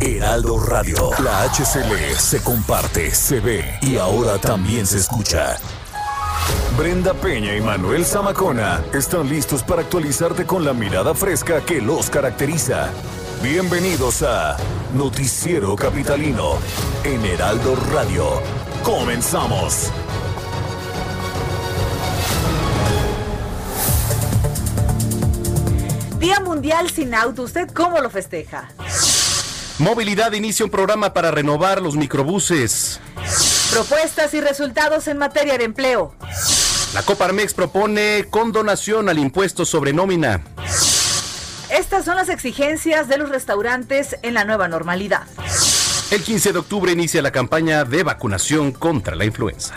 Heraldo Radio. La HCL se comparte, se ve y ahora también se escucha. Brenda Peña y Manuel Zamacona están listos para actualizarte con la mirada fresca que los caracteriza. Bienvenidos a Noticiero Capitalino en Heraldo Radio. Comenzamos. Día Mundial sin auto, ¿usted cómo lo festeja? Movilidad inicia un programa para renovar los microbuses. Propuestas y resultados en materia de empleo. La Coparmex propone condonación al impuesto sobre nómina. Estas son las exigencias de los restaurantes en la nueva normalidad. El 15 de octubre inicia la campaña de vacunación contra la influenza.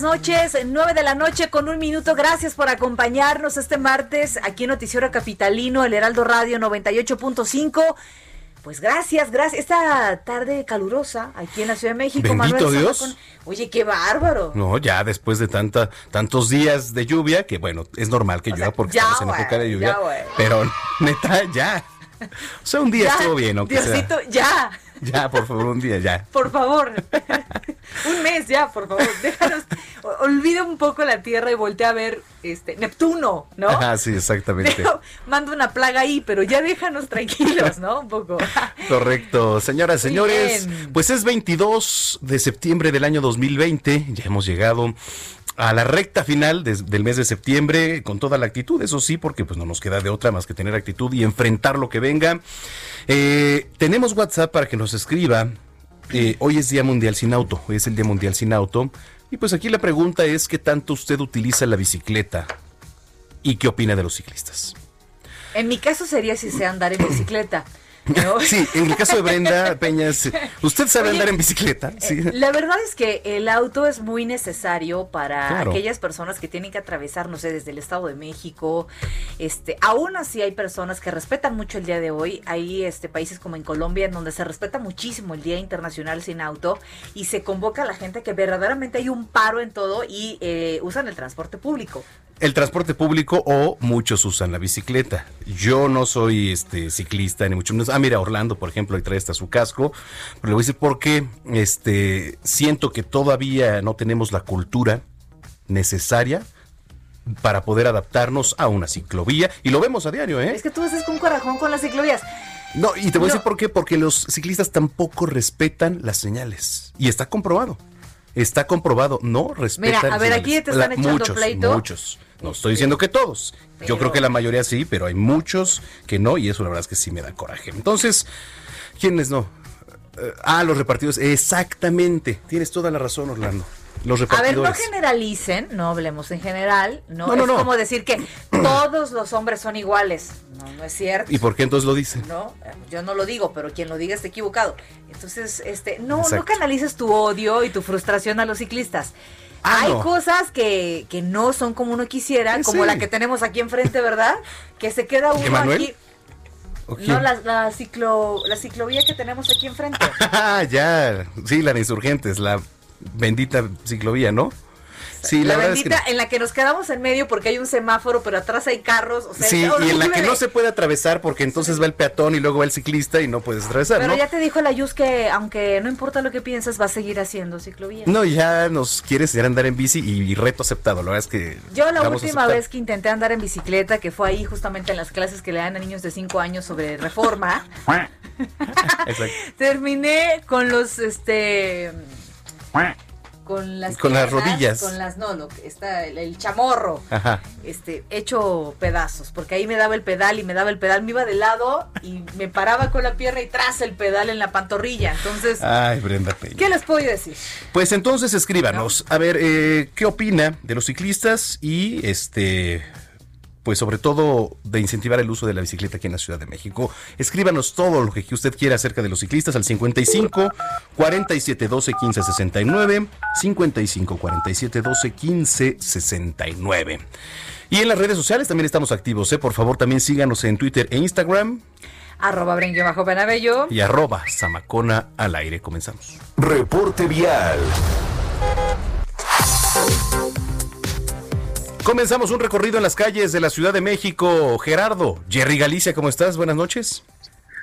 Buenas noches. 9 de la noche con un minuto. Gracias por acompañarnos este martes aquí en Noticiero Capitalino, el Heraldo Radio 98.5. Pues gracias, gracias. Esta tarde calurosa aquí en la Ciudad de México, Bendito Manuel Dios. Oye, qué bárbaro. No, ya después de tanta, tantos días de lluvia, que bueno, es normal que O llueva sea, porque ya, estamos en güey, época de lluvia. ya, pero neta, ya. O sea, un día Ya, estuvo bien, aunque sea. Diosito, ya. Ya, por favor, un día, ya. Por favor. un mes ya, por favor. Déjanos. Olvida un poco la Tierra y voltea a ver este Neptuno, ¿no? Ajá, sí, exactamente. Deja- manda una plaga ahí, pero ya déjanos tranquilos, ¿no? Un poco. Correcto. Señoras, señores, bien. pues es 22 de septiembre del año 2020. Ya hemos llegado a la recta final del mes de septiembre con toda la actitud, eso sí, porque pues no nos queda de otra más que tener actitud y enfrentar lo que venga. Eh, tenemos WhatsApp para que nos escriba. Eh, hoy es Día Mundial sin Auto, hoy es el Día Mundial sin Auto. Y pues aquí la pregunta es, ¿qué tanto usted utiliza la bicicleta? ¿Y qué opina de los ciclistas? En mi caso sería si sé andar en bicicleta. ¿No? Sí, en el caso de Brenda Peñas, ¿usted sabe Oye, andar en bicicleta? Sí. Eh, La verdad es que el auto es muy necesario para Claro. aquellas personas que tienen que atravesar, no sé, desde el Estado de México. Este, aún así hay personas que respetan mucho el día de hoy. Hay este países como en Colombia en donde se respeta muchísimo el Día Internacional sin auto y se convoca a la gente que verdaderamente hay un paro en todo y eh, usan el transporte público. El transporte público o muchos usan la bicicleta. Yo no soy este ciclista ni mucho menos. Ah, mira, Orlando, por ejemplo, ahí trae hasta su casco. Pero le voy a decir por qué este, siento que todavía no tenemos la cultura necesaria para poder adaptarnos a una ciclovía. Y lo vemos a diario, ¿eh? Es que tú haces con corajón con las ciclovías. No, y te voy a decir por qué, porque los ciclistas tampoco respetan las señales. Y está comprobado. Está comprobado, no respetan. Mira, a ver, aquí te están echando muchos, pleito. Muchos. No estoy diciendo que todos. Yo creo que la mayoría sí, pero hay muchos que no, y eso la verdad es que sí me da coraje. Entonces, ¿quiénes no? Eh, ah, los repartidores. Exactamente. Tienes toda la razón, Orlando. Los A ver, no generalicen, no hablemos en general, no, No, no, es no. como decir que todos los hombres son iguales. No, no es cierto. ¿Y por qué entonces lo dicen? No, yo no lo digo, pero quien lo diga está equivocado. Entonces, este, no, no canalices tu odio y tu frustración a los ciclistas. Ah, Hay no. cosas que, que no son como uno quisiera, Sí, como sí. la que tenemos aquí enfrente, ¿verdad? Que se queda uno Emanuel? aquí. No, la, la, ciclo, la ciclovía que tenemos aquí enfrente. Ah, ya. Sí, la de insurgentes, la bendita ciclovía, ¿no? Sí, la, la verdad bendita es que. en la que nos quedamos en medio porque hay un semáforo, pero atrás hay carros. O sea, Sí, y en la que no se puede atravesar porque entonces va el peatón y luego va el ciclista y no puedes atravesar, Pero ¿no? ya te dijo la Yus que aunque no importa lo que pienses, va a seguir haciendo ciclovía. No, ya nos quiere enseñar a andar en bici y, y reto aceptado. La verdad es que. Yo la última vez que intenté andar en bicicleta, que fue ahí justamente en las clases que le dan a niños de 5 años sobre reforma, terminé con los, este, con las con las rodillas. Con las, no, que está el, chamorro. Ajá. Este, hecho pedazos, porque ahí me daba el pedal y me daba el pedal, me iba de lado y me paraba con la pierna y tras el pedal en la pantorrilla. Entonces. Ay, Brenda Peña. ¿Qué les puedo decir? Pues entonces escríbanos. A ver, eh, ¿qué opina de los ciclistas y este pues sobre todo de incentivar el uso de la bicicleta aquí en la Ciudad de México. Escríbanos todo lo que usted quiera acerca de los ciclistas al 55 47 12 15 69, 55 47 12 15 69. Y en las redes sociales también estamos activos, ¿eh? Por favor, también síganos en Twitter e Instagram. Arroba bajo Penabello. Y arroba Samacona al aire. Comenzamos. Reporte Vial. Comenzamos un recorrido en las calles de la Ciudad de México. Gerardo, Jerry Galicia, ¿cómo estás? Buenas noches.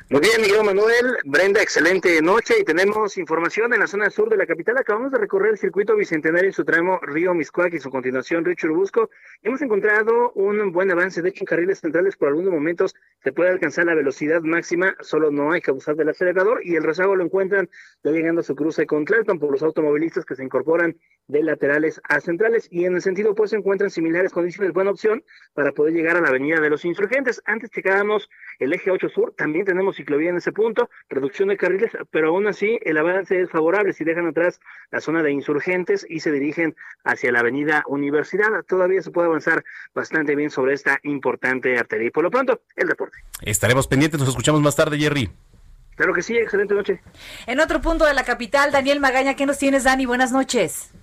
Muy bien, Miguel Manuel. Brenda, excelente noche y tenemos información en la zona sur de la capital. Acabamos de recorrer el circuito bicentenario en su tramo Río Miscuac y su continuación Río Churubusco. Hemos encontrado un buen avance. De hecho, en carriles centrales por algunos momentos se puede alcanzar la velocidad máxima, solo no hay que abusar del acelerador y el rezago lo encuentran ya llegando a su cruce con Clalton por los automovilistas que se incorporan de laterales a centrales y en el sentido pues se encuentran similares condiciones. Buena opción para poder llegar a la avenida de los insurgentes. Antes checábamos el eje 8 sur, también tenemos ciclovía en ese punto, reducción de carriles, pero aún así el avance es favorable si dejan atrás la zona de insurgentes y se dirigen hacia la avenida Universidad. Todavía se puede avanzar bastante bien sobre esta importante arteria. Y por lo pronto, el deporte. Estaremos pendientes, nos escuchamos más tarde, Jerry. Claro que sí, excelente noche. En otro punto de la capital, Daniel Magaña, ¿qué nos tienes, Dani? Buenas noches.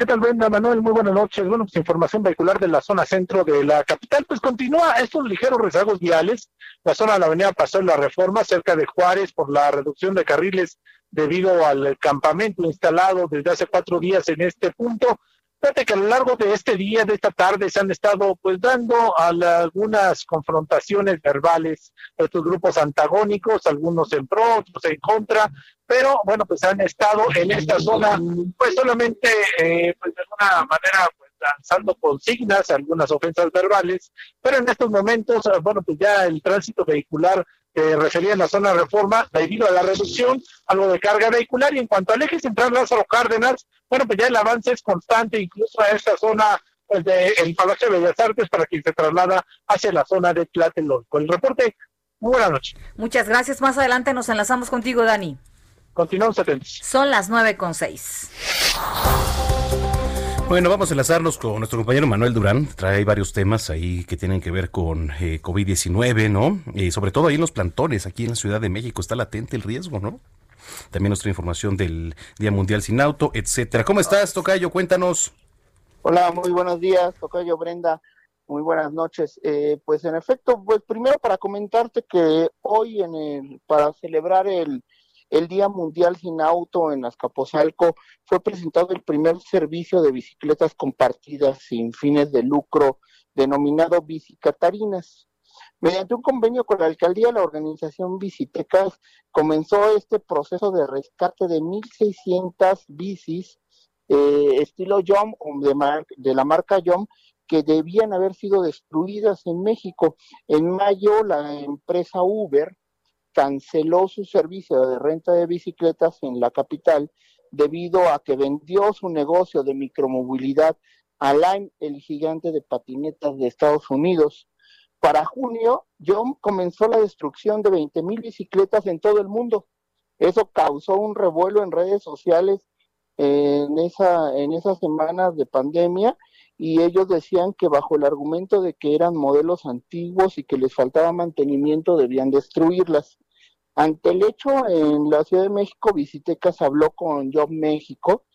¿Qué tal, Brenda Manuel? Muy buenas noches. Bueno, pues información vehicular de la zona centro de la capital, pues continúa estos ligeros rezagos viales. La zona de la avenida Paseo de la Reforma, cerca de Juárez, por la reducción de carriles debido al campamento instalado desde hace cuatro días en este punto. Fíjate que a lo largo de este día, de esta tarde, se han estado pues dando algunas confrontaciones verbales estos grupos antagónicos, algunos en pro, otros en contra, pero bueno, pues han estado en esta zona pues solamente eh, pues de alguna manera pues lanzando consignas, algunas ofensas verbales, pero en estos momentos, bueno, pues ya el tránsito vehicular que refería en la zona de reforma debido a la reducción, algo de carga vehicular. Y en cuanto al eje central Lázaro Cárdenas, bueno, pues ya el avance es constante, incluso a esta zona pues, del Palacio de Bellas Artes, para quien se traslada hacia la zona de Tlatelolco. El reporte, muy buena noche. Muchas gracias. Más adelante nos enlazamos contigo, Dani. Continuamos atentos. Son las nueve con seis. Bueno, vamos a enlazarnos con nuestro compañero Manuel Durán. Trae varios temas ahí que tienen que ver con eh, COVID-19, ¿no? Y sobre todo ahí en los plantones, aquí en la Ciudad de México, está latente el riesgo, ¿no? También nuestra información del Día Mundial Sin Auto, etcétera. ¿Cómo estás, Tocayo? Cuéntanos. Hola, muy buenos días, Tocayo Brenda. Muy buenas noches. Eh, pues en efecto, pues primero para comentarte que hoy en el, para celebrar el el Día Mundial Sin Auto en Azcapotzalco fue presentado el primer servicio de bicicletas compartidas sin fines de lucro denominado Bicicatarinas. Mediante un convenio con la alcaldía, la organización Bicitecas comenzó este proceso de rescate de 1.600 bicis eh, estilo Yom de, de la marca Yom que debían haber sido destruidas en México. En mayo, la empresa Uber canceló su servicio de renta de bicicletas en la capital debido a que vendió su negocio de micromovilidad a Lime, el gigante de patinetas de Estados Unidos. Para junio, John comenzó la destrucción de 20 mil bicicletas en todo el mundo. Eso causó un revuelo en redes sociales en, esa, en esas semanas de pandemia y ellos decían que bajo el argumento de que eran modelos antiguos y que les faltaba mantenimiento debían destruirlas. Ante el hecho, en la Ciudad de México, Visitecas habló con Job México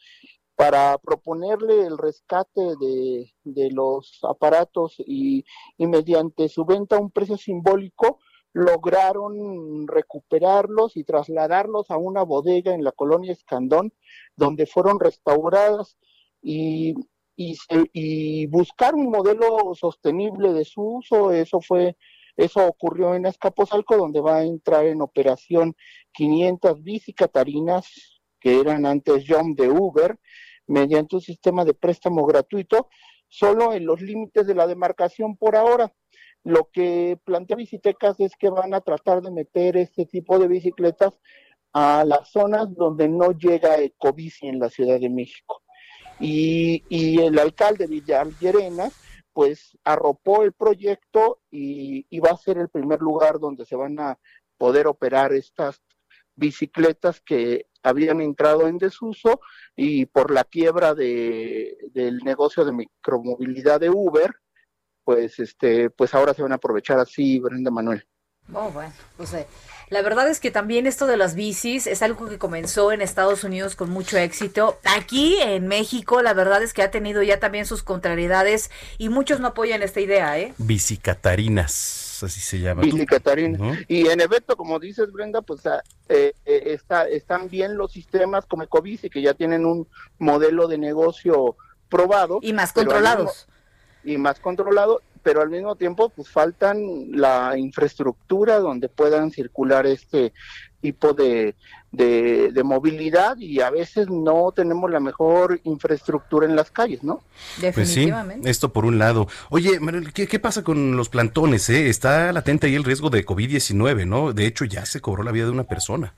para proponerle el rescate de, los aparatos y, y mediante su venta a un precio simbólico lograron recuperarlos y trasladarlos a una bodega en la colonia Escandón, donde fueron restauradas y y, buscar un modelo sostenible de su uso. Eso fue, eso ocurrió en Escaposalco, donde va a entrar en operación 500 bici catarinas que eran antes John de Uber, mediante un sistema de préstamo gratuito, solo en los límites de la demarcación por ahora. Lo que plantea Bicitecas es que van a tratar de meter este tipo de bicicletas a las zonas donde no llega Ecobici en la Ciudad de México. Y, y el alcalde Villar Llerenas pues arropó el proyecto y, va a ser el primer lugar donde se van a poder operar estas bicicletas que habían entrado en desuso y por la quiebra de, del negocio de micromovilidad de Uber, pues este, pues ahora se van a aprovechar así, Brenda Manuel. Oh, bueno, pues la verdad es que también esto de las bicis es algo que comenzó en Estados Unidos con mucho éxito. Aquí en México, la verdad es que ha tenido ya también sus contrariedades y muchos no apoyan esta idea, ¿eh? Bicicatarinas, así se llama. Bicicatarinas. Y en efecto, como dices, Brenda, pues ah, eh, eh, está, están bien los sistemas como Ecobici, que ya tienen un modelo de negocio probado. Y más controlados. y más controlado, pero al mismo tiempo pues faltan la infraestructura donde puedan circular este tipo de, de, de, movilidad y a veces no tenemos la mejor infraestructura en las calles, ¿no? Definitivamente. Pues sí, esto por un lado. Oye, Manuel, ¿qué, ¿qué, pasa con los plantones? Eh? Está latente ahí el riesgo de COVID-19, ¿no? De hecho, ya se cobró la vida de una persona.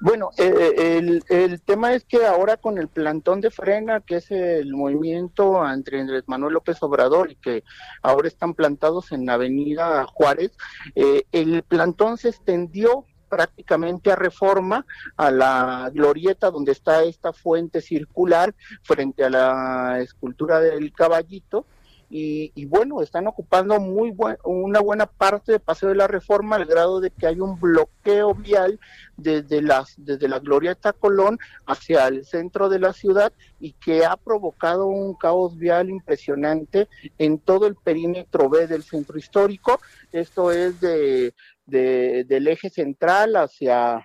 Bueno, eh, el, el, tema es que ahora con el plantón de frena, que es el movimiento entre Andrés Manuel López Obrador y que ahora están plantados en Avenida Juárez, eh, el plantón se extendió prácticamente a reforma a la glorieta donde está esta fuente circular frente a la escultura del caballito y, bueno, están ocupando muy buen, una buena parte de Paseo de la Reforma al grado de que hay un bloqueo vial desde, las, desde la Glorieta Colón hacia el centro de la ciudad y que ha provocado un caos vial impresionante en todo el perímetro B del centro histórico. Esto es de, de del eje central hacia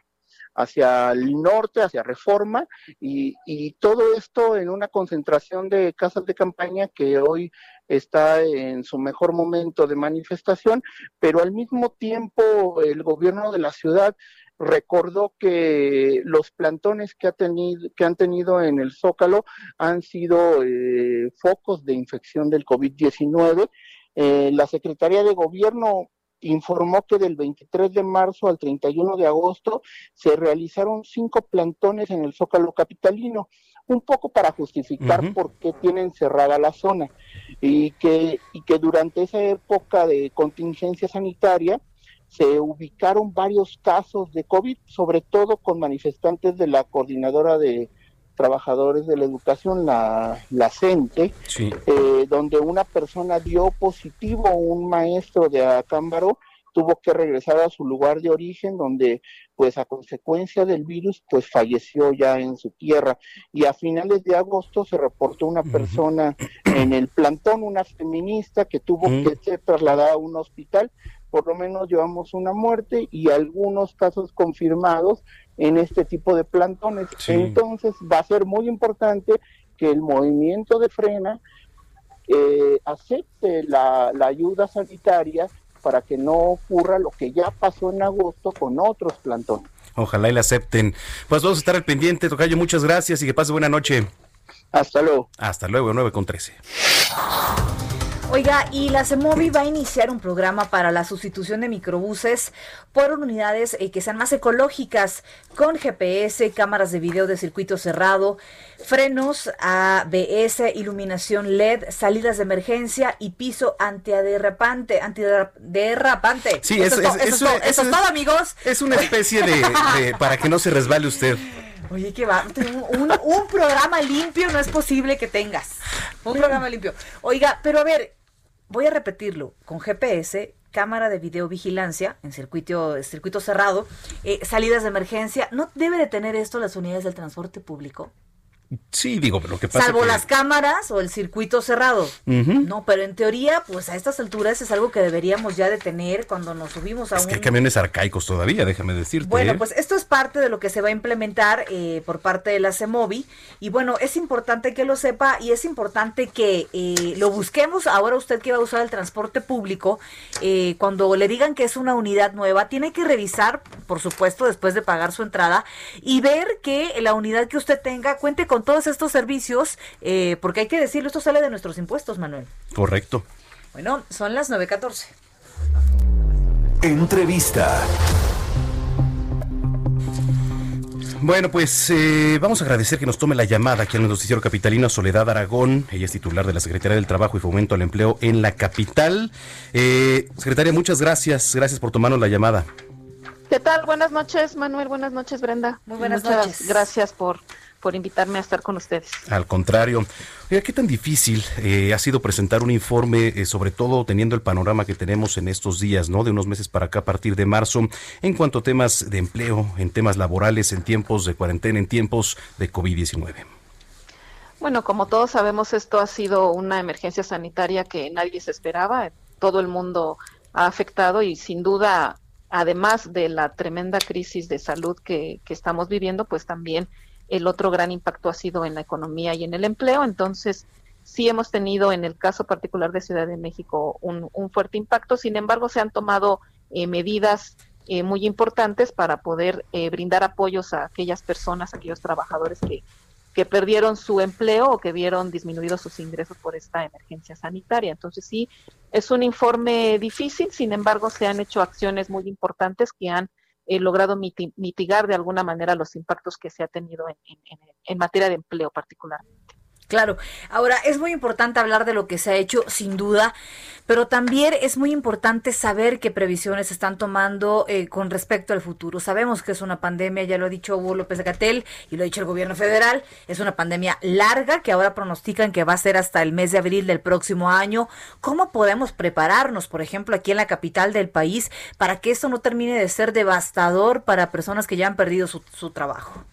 hacia el norte, hacia Reforma, y, todo esto en una concentración de casas de campaña que hoy está en su mejor momento de manifestación, pero al mismo tiempo el gobierno de la ciudad recordó que los plantones que, ha tenido, que han tenido en el Zócalo han sido eh, focos de infección del COVID-19. Eh, la Secretaría de Gobierno informó que del 23 de marzo al 31 de agosto se realizaron cinco plantones en el Zócalo Capitalino, un poco para justificar uh -huh. por qué tienen cerrada la zona y que, y que durante esa época de contingencia sanitaria se ubicaron varios casos de COVID, sobre todo con manifestantes de la coordinadora de trabajadores de la educación, la, la CENTE, sí. eh, donde una persona dio positivo, un maestro de Acámbaro tuvo que regresar a su lugar de origen, donde pues a consecuencia del virus pues falleció ya en su tierra. Y a finales de agosto se reportó una persona en el plantón, una feminista que tuvo que ser trasladada a un hospital. Por lo menos llevamos una muerte y algunos casos confirmados en este tipo de plantones. Sí. Entonces va a ser muy importante que el movimiento de frena eh, acepte la, la, ayuda sanitaria para que no ocurra lo que ya pasó en agosto con otros plantones. Ojalá y la acepten. Pues vamos a estar al pendiente, Tocayo. Muchas gracias y que pase buena noche. Hasta luego. Hasta luego, 9 con 13. Oiga, y la CEMOVI va a iniciar un programa para la sustitución de microbuses por unidades eh, que sean más ecológicas, con GPS, cámaras de video de circuito cerrado, frenos ABS, iluminación LED, salidas de emergencia y piso antiderrapante. antiderrapante. Sí, eso, eso, es, eso, eso, eso es todo, amigos. Es una especie de, de para que no se resbale usted. Oye, que va, un, un, programa limpio no es posible que tengas. Un programa limpio. Oiga, pero a ver, voy a repetirlo, con GPS, cámara de videovigilancia en circuito, circuito cerrado, eh, salidas de emergencia, ¿no debe de tener esto las unidades del transporte público? Sí, digo, pero que pasa Salvo que... las cámaras o el circuito cerrado. Uh -huh. No, pero en teoría, pues a estas alturas es algo que deberíamos ya de tener cuando nos subimos a es un... que hay camiones arcaicos todavía, déjame decirte. Bueno, ¿eh? pues esto es parte de lo que se va a implementar eh, por parte de la CEMOVI. Y bueno, es importante que lo sepa y es importante que eh, lo busquemos. Ahora usted que va a usar el transporte público, eh, cuando le digan que es una unidad nueva, tiene que revisar, por supuesto, después de pagar su entrada y ver que la unidad que usted tenga cuente con todos estos servicios, eh, porque hay que decirlo, esto sale de nuestros impuestos, Manuel. Correcto. Bueno, son las 9.14. Entrevista. Bueno, pues eh, vamos a agradecer que nos tome la llamada aquí en el noticiero capitalino Soledad Aragón. Ella es titular de la Secretaría del Trabajo y Fomento al Empleo en la capital. Eh, secretaria, muchas gracias. Gracias por tomarnos la llamada. ¿Qué tal? Buenas noches, Manuel. Buenas noches, Brenda. Muy buenas Muchas noches. Gracias por, por invitarme a estar con ustedes. Al contrario. ¿qué tan difícil eh, ha sido presentar un informe, eh, sobre todo teniendo el panorama que tenemos en estos días, ¿no? De unos meses para acá, a partir de marzo, en cuanto a temas de empleo, en temas laborales, en tiempos de cuarentena, en tiempos de COVID-19? Bueno, como todos sabemos, esto ha sido una emergencia sanitaria que nadie se esperaba. Todo el mundo ha afectado y sin duda, además de la tremenda crisis de salud que, que estamos viviendo, pues también el otro gran impacto ha sido en la economía y en el empleo. Entonces, sí hemos tenido en el caso particular de Ciudad de México un, fuerte impacto. Sin embargo, se han tomado eh, medidas eh, muy importantes para poder eh, brindar apoyos a aquellas personas, a aquellos trabajadores que, que perdieron su empleo o que vieron disminuidos sus ingresos por esta emergencia sanitaria. Entonces sí, es un informe difícil, sin embargo se han hecho acciones muy importantes que han eh, logrado miti- mitigar de alguna manera los impactos que se ha tenido en, en- en- en materia de empleo particularmente. Claro, ahora es muy importante hablar de lo que se ha hecho, sin duda, pero también es muy importante saber qué previsiones se están tomando eh, con respecto al futuro. Sabemos que es una pandemia, ya lo ha dicho Hugo López Gatel y lo ha dicho el gobierno federal, es una pandemia larga que ahora pronostican que va a ser hasta el mes de abril del próximo año. ¿Cómo podemos prepararnos, por ejemplo, aquí en la capital del país, para que esto no termine de ser devastador para personas que ya han perdido su, su trabajo?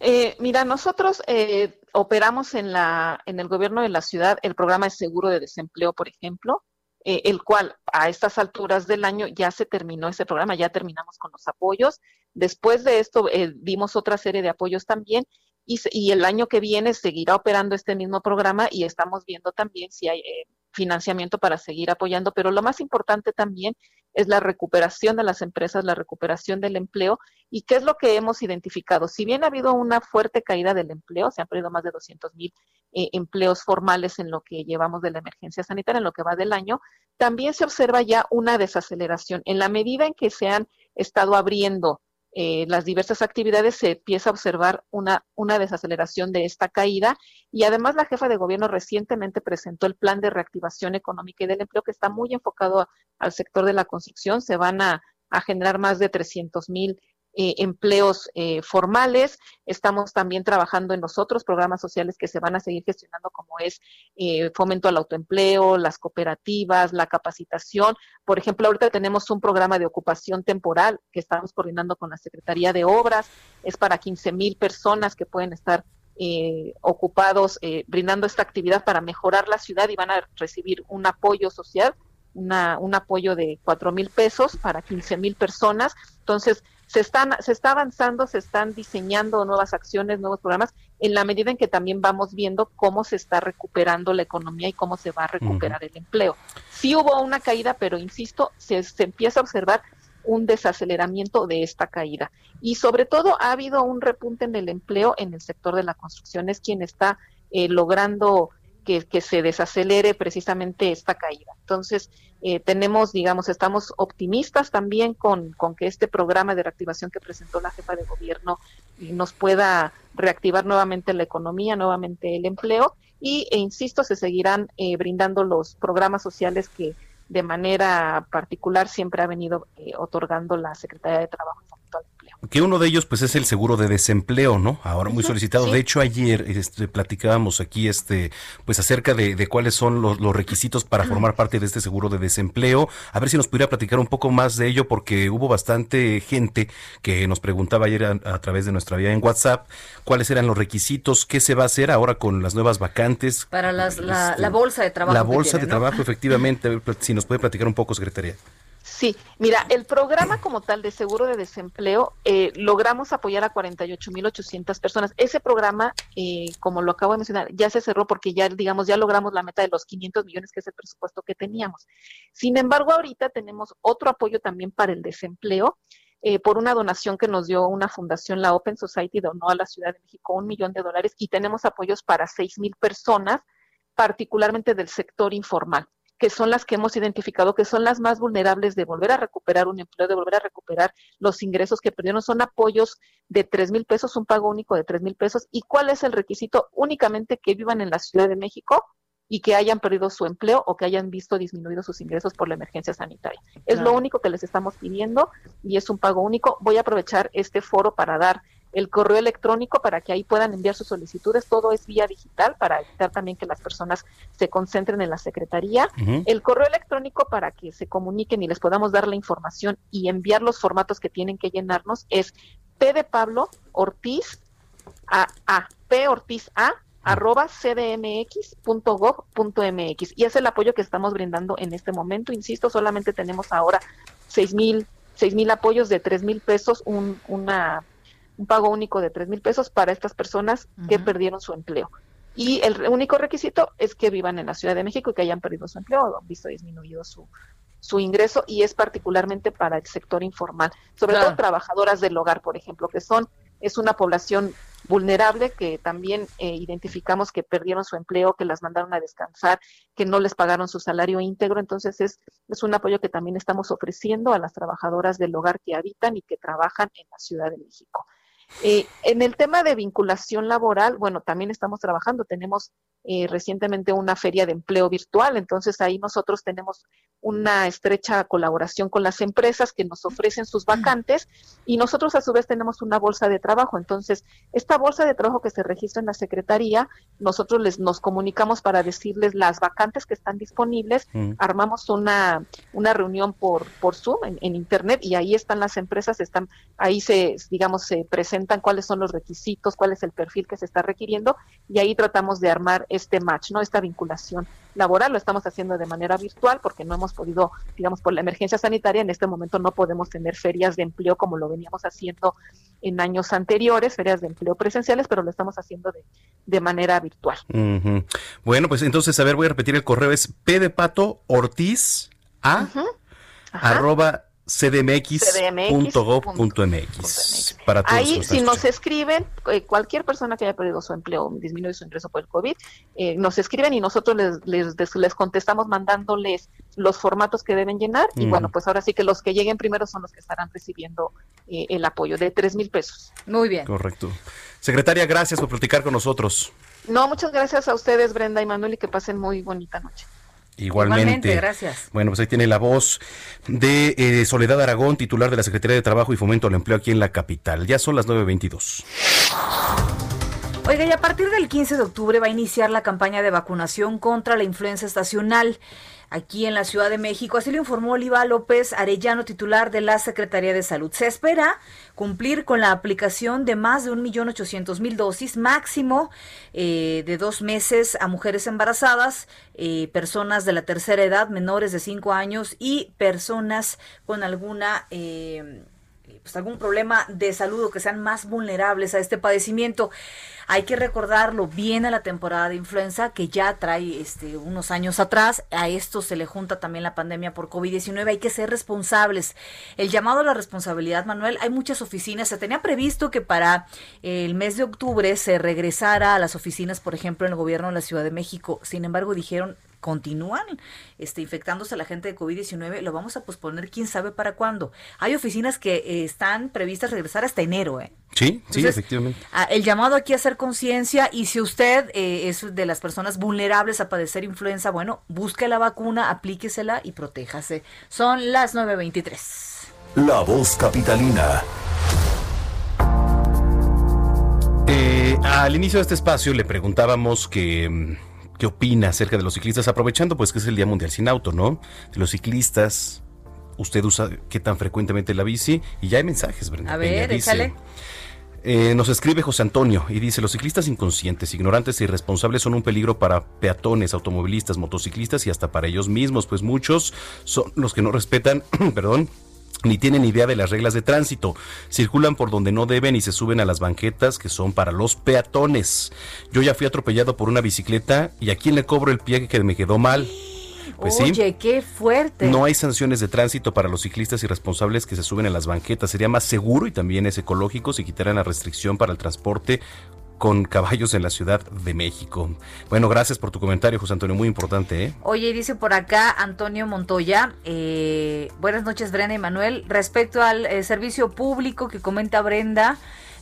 Eh, mira, nosotros eh, operamos en, la, en el gobierno de la ciudad el programa de seguro de desempleo, por ejemplo, eh, el cual a estas alturas del año ya se terminó ese programa, ya terminamos con los apoyos. Después de esto eh, dimos otra serie de apoyos también y, y el año que viene seguirá operando este mismo programa y estamos viendo también si hay eh, financiamiento para seguir apoyando, pero lo más importante también es la recuperación de las empresas, la recuperación del empleo ¿Y qué es lo que hemos identificado? Si bien ha habido una fuerte caída del empleo, se han perdido más de 200 mil eh, empleos formales en lo que llevamos de la emergencia sanitaria, en lo que va del año, también se observa ya una desaceleración. En la medida en que se han estado abriendo eh, las diversas actividades, se empieza a observar una, una desaceleración de esta caída y además la jefa de gobierno recientemente presentó el plan de reactivación económica y del empleo que está muy enfocado al sector de la construcción. Se van a, a generar más de 300 mil eh, empleos eh, formales. Estamos también trabajando en los otros programas sociales que se van a seguir gestionando, como es eh, fomento al autoempleo, las cooperativas, la capacitación. Por ejemplo, ahorita tenemos un programa de ocupación temporal que estamos coordinando con la Secretaría de Obras. Es para 15 mil personas que pueden estar eh, ocupados eh, brindando esta actividad para mejorar la ciudad y van a recibir un apoyo social, un apoyo de cuatro mil pesos para 15 mil personas. Entonces, se, están, se está avanzando, se están diseñando nuevas acciones, nuevos programas, en la medida en que también vamos viendo cómo se está recuperando la economía y cómo se va a recuperar el empleo. Sí hubo una caída, pero insisto, se, se empieza a observar un desaceleramiento de esta caída. Y sobre todo ha habido un repunte en el empleo en el sector de la construcción, es quien está eh, logrando que, que, se desacelere precisamente esta caída. Entonces, eh, tenemos, digamos, estamos optimistas también con, con, que este programa de reactivación que presentó la jefa de gobierno nos pueda reactivar nuevamente la economía, nuevamente el empleo y, e insisto, se seguirán eh, brindando los programas sociales que de manera particular siempre ha venido eh, otorgando la Secretaría de Trabajo y Fomento al Empleo. Que uno de ellos pues es el seguro de desempleo, ¿no? Ahora muy solicitado. Sí. De hecho, ayer este, platicábamos aquí este pues acerca de, de cuáles son los, los, requisitos para formar parte de este seguro de desempleo. A ver si nos pudiera platicar un poco más de ello, porque hubo bastante gente que nos preguntaba ayer a, a través de nuestra vía en WhatsApp cuáles eran los requisitos, qué se va a hacer ahora con las nuevas vacantes. Para las, la, este, la, bolsa de trabajo. La bolsa tiene, de ¿no? trabajo, efectivamente. si nos puede platicar un poco, secretaria. Sí, mira, el programa como tal de seguro de desempleo, eh, logramos apoyar a 48.800 personas. Ese programa, eh, como lo acabo de mencionar, ya se cerró porque ya, digamos, ya logramos la meta de los 500 millones, que es el presupuesto que teníamos. Sin embargo, ahorita tenemos otro apoyo también para el desempleo. Eh, por una donación que nos dio una fundación, la Open Society, donó a la Ciudad de México un millón de dólares y tenemos apoyos para seis mil personas, particularmente del sector informal que son las que hemos identificado que son las más vulnerables de volver a recuperar un empleo, de volver a recuperar los ingresos que perdieron. Son apoyos de tres mil pesos, un pago único de tres mil pesos. ¿Y cuál es el requisito? Únicamente que vivan en la Ciudad de México y que hayan perdido su empleo o que hayan visto disminuidos sus ingresos por la emergencia sanitaria. Es lo único que les estamos pidiendo y es un pago único. Voy a aprovechar este foro para dar el correo electrónico para que ahí puedan enviar sus solicitudes. Todo es vía digital para evitar también que las personas se concentren en la secretaría. El correo electrónico para que se comuniquen y les podamos dar la información y enviar los formatos que tienen que llenarnos es P de Pablo Ortiz a, a P Ortiz a arroba cdmx.gov.mx y es el apoyo que estamos brindando en este momento. Insisto, solamente tenemos ahora seis mil, seis mil apoyos de tres mil pesos, un, una un pago único de tres mil pesos para estas personas que perdieron su empleo. Y el único requisito es que vivan en la Ciudad de México y que hayan perdido su empleo o han visto disminuido su, su ingreso y es particularmente para el sector informal, sobre todo trabajadoras del hogar, por ejemplo, que son es una población vulnerable que también eh, identificamos que perdieron su empleo, que las mandaron a descansar, que no les pagaron su salario íntegro. Entonces es, es un apoyo que también estamos ofreciendo a las trabajadoras del hogar que habitan y que trabajan en la Ciudad de México. Eh, en el tema de vinculación laboral, bueno, también estamos trabajando. Tenemos eh, recientemente una feria de empleo virtual, entonces ahí nosotros tenemos una estrecha colaboración con las empresas que nos ofrecen sus vacantes y nosotros a su vez tenemos una bolsa de trabajo. Entonces, esta bolsa de trabajo que se registra en la Secretaría, nosotros les nos comunicamos para decirles las vacantes que están disponibles, mm. armamos una, una reunión por, por Zoom en, en, Internet y ahí están las empresas, están ahí se, digamos, se presentan cuáles son los requisitos, cuál es el perfil que se está requiriendo y ahí tratamos de armar este match, ¿no? Esta vinculación laboral. Lo estamos haciendo de manera virtual porque no hemos podido, digamos, por la emergencia sanitaria, en este momento no podemos tener ferias de empleo como lo veníamos haciendo en años anteriores, ferias de empleo presenciales, pero lo estamos haciendo de, de manera virtual. Bueno, pues entonces, a ver, voy a repetir el correo, es P de Pato Ortiz a arroba cdmx.gov.mx. Para Ahí, si nos escriben, eh, cualquier persona que haya perdido su empleo, disminuye su ingreso por el COVID, eh, nos escriben y nosotros les, les, contestamos mandándoles los formatos que deben llenar. Y bueno, pues ahora sí que los que lleguen primero son los que estarán recibiendo eh, el apoyo de tres mil pesos. Muy bien. Correcto. Secretaria, gracias por platicar con nosotros. No, muchas gracias a ustedes, Brenda y Manuel, y que pasen muy bonita noche. Igualmente. gracias. Bueno, pues ahí tiene la voz de eh, Soledad Aragón, titular de la Secretaría de Trabajo y Fomento al Empleo aquí en la capital. Ya son las 9.22. Oiga, y a partir del 15 de octubre va a iniciar la campaña de vacunación contra la influenza estacional aquí en la Ciudad de México. Así lo informó Oliva López Arellano, titular de la Secretaría de Salud. Se espera cumplir con la aplicación de más de 1.800.000 dosis máximo eh, de dos meses a mujeres embarazadas, eh, personas de la tercera edad, menores de 5 años y personas con alguna... Eh, pues algún problema de salud o que sean más vulnerables a este padecimiento. Hay que recordarlo bien a la temporada de influenza que ya trae este, unos años atrás. A esto se le junta también la pandemia por COVID-19. Hay que ser responsables. El llamado a la responsabilidad, Manuel, hay muchas oficinas. Se tenía previsto que para el mes de octubre se regresara a las oficinas, por ejemplo, en el gobierno de la Ciudad de México. Sin embargo, dijeron continúan este, infectándose a la gente de COVID-19, lo vamos a posponer quién sabe para cuándo. Hay oficinas que eh, están previstas regresar hasta enero. ¿eh? Sí, sí, efectivamente. el llamado aquí a hacer conciencia y si usted eh, es de las personas vulnerables a padecer influenza, bueno, busque la vacuna, aplíquesela y protéjase. Son las 9.23. La voz capitalina. Eh, al inicio de este espacio le preguntábamos que mm, qué opina acerca de los ciclistas, aprovechando pues que es el Día Mundial sin Auto, ¿no? De los ciclistas, usted usa qué tan frecuentemente la bici y ya hay mensajes, Brenda. A ver, échale. Eh, nos escribe José Antonio y dice, los ciclistas inconscientes, ignorantes e irresponsables son un peligro para peatones, automovilistas, motociclistas y hasta para ellos mismos, pues muchos son los que no respetan, perdón, ni tienen idea de las reglas de tránsito. Circulan por donde no deben y se suben a las banquetas que son para los peatones. Yo ya fui atropellado por una bicicleta y a quién le cobro el pie que me quedó mal. Pues Oye, qué fuerte. No hay sanciones de tránsito para los ciclistas irresponsables que se suben a las banquetas. Sería más seguro y también es ecológico si quitaran la restricción para el transporte con caballos en la Ciudad de México. Bueno, gracias por tu comentario, José Antonio, muy importante. ¿eh? Oye, dice por acá Antonio Montoya, eh, buenas noches Brenda y Manuel, respecto al eh, servicio público que comenta Brenda,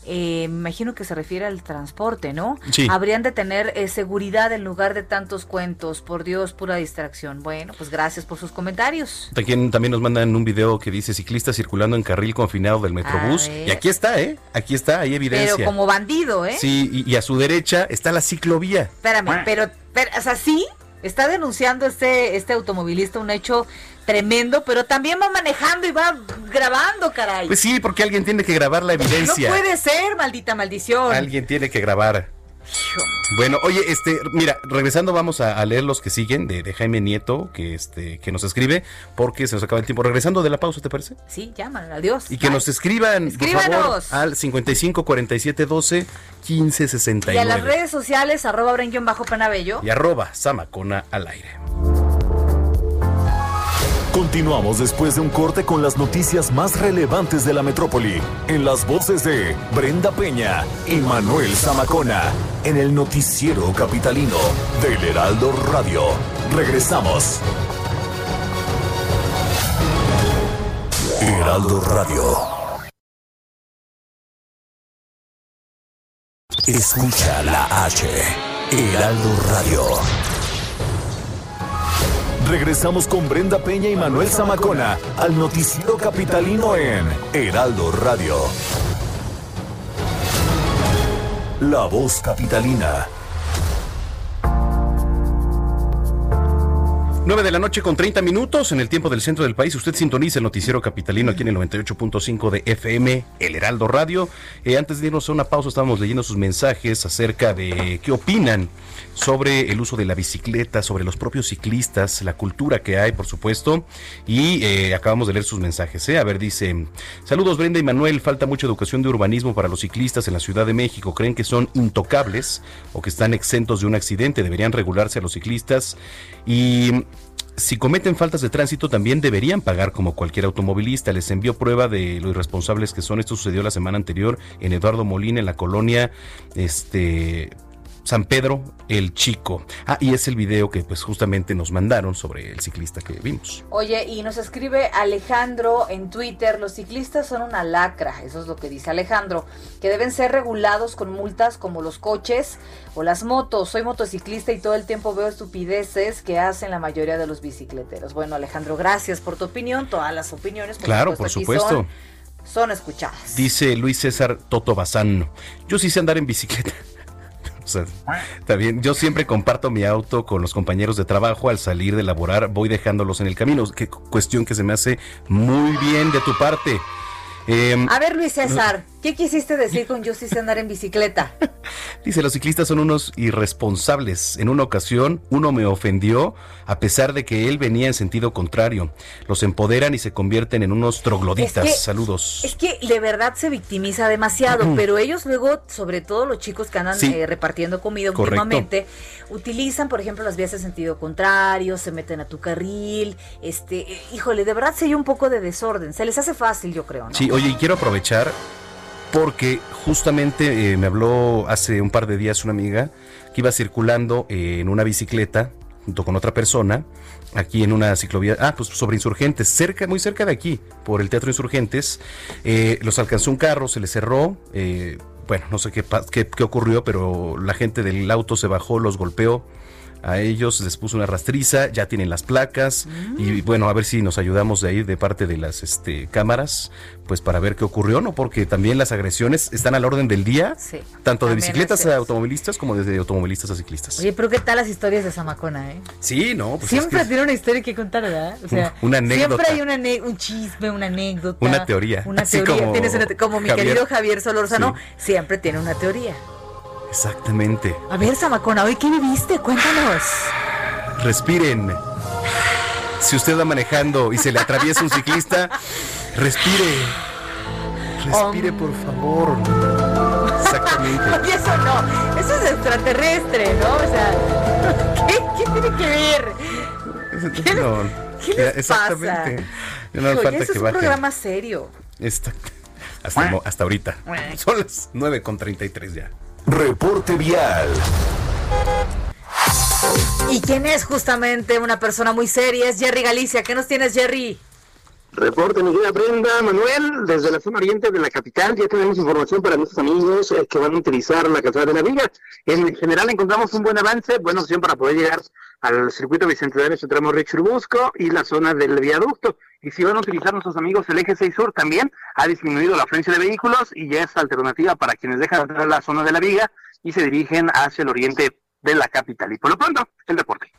eh, me imagino que se refiere al transporte, ¿no? Sí. Habrían de tener eh, seguridad en lugar de tantos cuentos. Por Dios, pura distracción. Bueno, pues gracias por sus comentarios. También, también nos mandan un video que dice ciclista circulando en carril confinado del Metrobús. Y aquí está, ¿eh? Aquí está, hay evidencia. Pero como bandido, ¿eh? Sí, y, y a su derecha está la ciclovía. Espérame, pero, pero, o sea, sí, está denunciando este, este automovilista un hecho tremendo, pero también va manejando y va grabando, caray. Pues sí, porque alguien tiene que grabar la evidencia. No puede ser, maldita maldición. Alguien tiene que grabar. Bueno, oye, este, mira, regresando vamos a, a leer los que siguen de, de Jaime Nieto, que este, que nos escribe, porque se nos acaba el tiempo. Regresando de la pausa, ¿te parece? Sí, llaman, adiós. Y que Bye. nos escriban, por favor, Escríbanos. al 55 47 12 15 Y a 69. las redes sociales, arroba bren bajo penabello. Y arroba Samacona al aire. Continuamos después de un corte con las noticias más relevantes de la metrópoli, en las voces de Brenda Peña y Manuel Zamacona, en el noticiero capitalino del Heraldo Radio. Regresamos. Heraldo Radio. Escucha la H. Heraldo Radio. Regresamos con Brenda Peña y Manuel Zamacona al noticiero capitalino en Heraldo Radio. La voz capitalina. 9 de la noche con 30 minutos en el tiempo del centro del país. Usted sintoniza el noticiero capitalino aquí en el 98.5 de FM, El Heraldo Radio. Eh, antes de irnos a una pausa, estábamos leyendo sus mensajes acerca de qué opinan sobre el uso de la bicicleta, sobre los propios ciclistas, la cultura que hay, por supuesto. Y eh, acabamos de leer sus mensajes. ¿eh? A ver, dice: Saludos, Brenda y Manuel. Falta mucha educación de urbanismo para los ciclistas en la Ciudad de México. ¿Creen que son intocables o que están exentos de un accidente? Deberían regularse a los ciclistas. Y si cometen faltas de tránsito también deberían pagar como cualquier automovilista. Les envió prueba de lo irresponsables que son. Esto sucedió la semana anterior en Eduardo Molina, en la colonia este San Pedro el Chico. Ah, y es el video que pues justamente nos mandaron sobre el ciclista que vimos. Oye, y nos escribe Alejandro en Twitter, los ciclistas son una lacra, eso es lo que dice Alejandro, que deben ser regulados con multas como los coches o las motos. Soy motociclista y todo el tiempo veo estupideces que hacen la mayoría de los bicicleteros. Bueno, Alejandro, gracias por tu opinión, todas las opiniones. Claro, por supuesto. Son, son escuchadas. Dice Luis César Toto Bazán. Yo sí sé andar en bicicleta. Bien. Yo siempre comparto mi auto con los compañeros de trabajo. Al salir de laborar, voy dejándolos en el camino. Qué cuestión que se me hace muy bien de tu parte. Eh, A ver, Luis César, ¿qué quisiste decir con yo sí sé andar en bicicleta? Dice, los ciclistas son unos irresponsables. En una ocasión, uno me ofendió a pesar de que él venía en sentido contrario. Los empoderan y se convierten en unos trogloditas. Es que- Saludos. Es que de verdad se victimiza demasiado, pero ellos luego, sobre todo los chicos que andan Sí. eh, repartiendo comida Correcto. últimamente, utilizan, por ejemplo, las vías de sentido contrario, se meten a tu carril, este, eh, híjole, de verdad se hay un poco de desorden, se les hace fácil, yo creo, ¿no? Sí, oye, y quiero aprovechar porque justamente eh, me habló hace un par de días una amiga que iba circulando eh, en una bicicleta junto con otra persona aquí en una ciclovía, ah, pues sobre insurgentes, cerca, muy cerca de aquí, por el Teatro Insurgentes. Eh, los alcanzó un carro, se les cerró. eh, bueno, no sé qué, qué, qué ocurrió, pero la gente del auto se bajó, los golpeó a ellos, les puso una rastriza, ya tienen las placas y bueno, a ver si nos ayudamos de ahí de parte de las este, cámaras, pues para ver qué ocurrió, ¿no? Porque también las agresiones están al orden del día, Sí, tanto de bicicletas a automovilistas como desde automovilistas a ciclistas. Oye, pero ¿qué tal las historias de Zamacona, eh? sí, no, pues es siempre que- tiene una historia que contar, ¿verdad? O sea, Una anécdota. Siempre hay una un chisme, una anécdota. Una teoría. Una Así teoría. como Tienes una te- como mi Javier. querido Javier Solórzano, Sí. siempre tiene una teoría. Exactamente. A ver, Zamacona, ¿hoy qué viviste? Cuéntanos. Respiren. Si usted va manejando y se le atraviesa un ciclista, respire. Respire, por favor. Exactamente. Eso no, eso es extraterrestre, ¿no? O sea, ¿qué, qué tiene que ver? ¿Qué, No, qué les exactamente. pasa? No Hijo, falta eso que es un baje. programa serio. Hasta, hasta ahorita. Son las 9 con 33 ya. Reporte vial. ¿Y quién es justamente una persona muy seria? Es Jerry Galicia. ¿Qué nos tienes, Jerry? Reporte, mi querida Brenda, Manuel, desde la zona oriente de la capital ya tenemos información para nuestros amigos eh, que van a utilizar la calzada de la Viga. En general encontramos un buen avance, buena opción para poder llegar al circuito bicentenario su tramo Busco y la zona del viaducto. Y si van a utilizar nuestros amigos el eje 6 sur, también ha disminuido la afluencia de vehículos y ya es alternativa para quienes dejan de entrar la zona de la Viga y se dirigen hacia el oriente de la capital. Y por lo pronto, el deporte.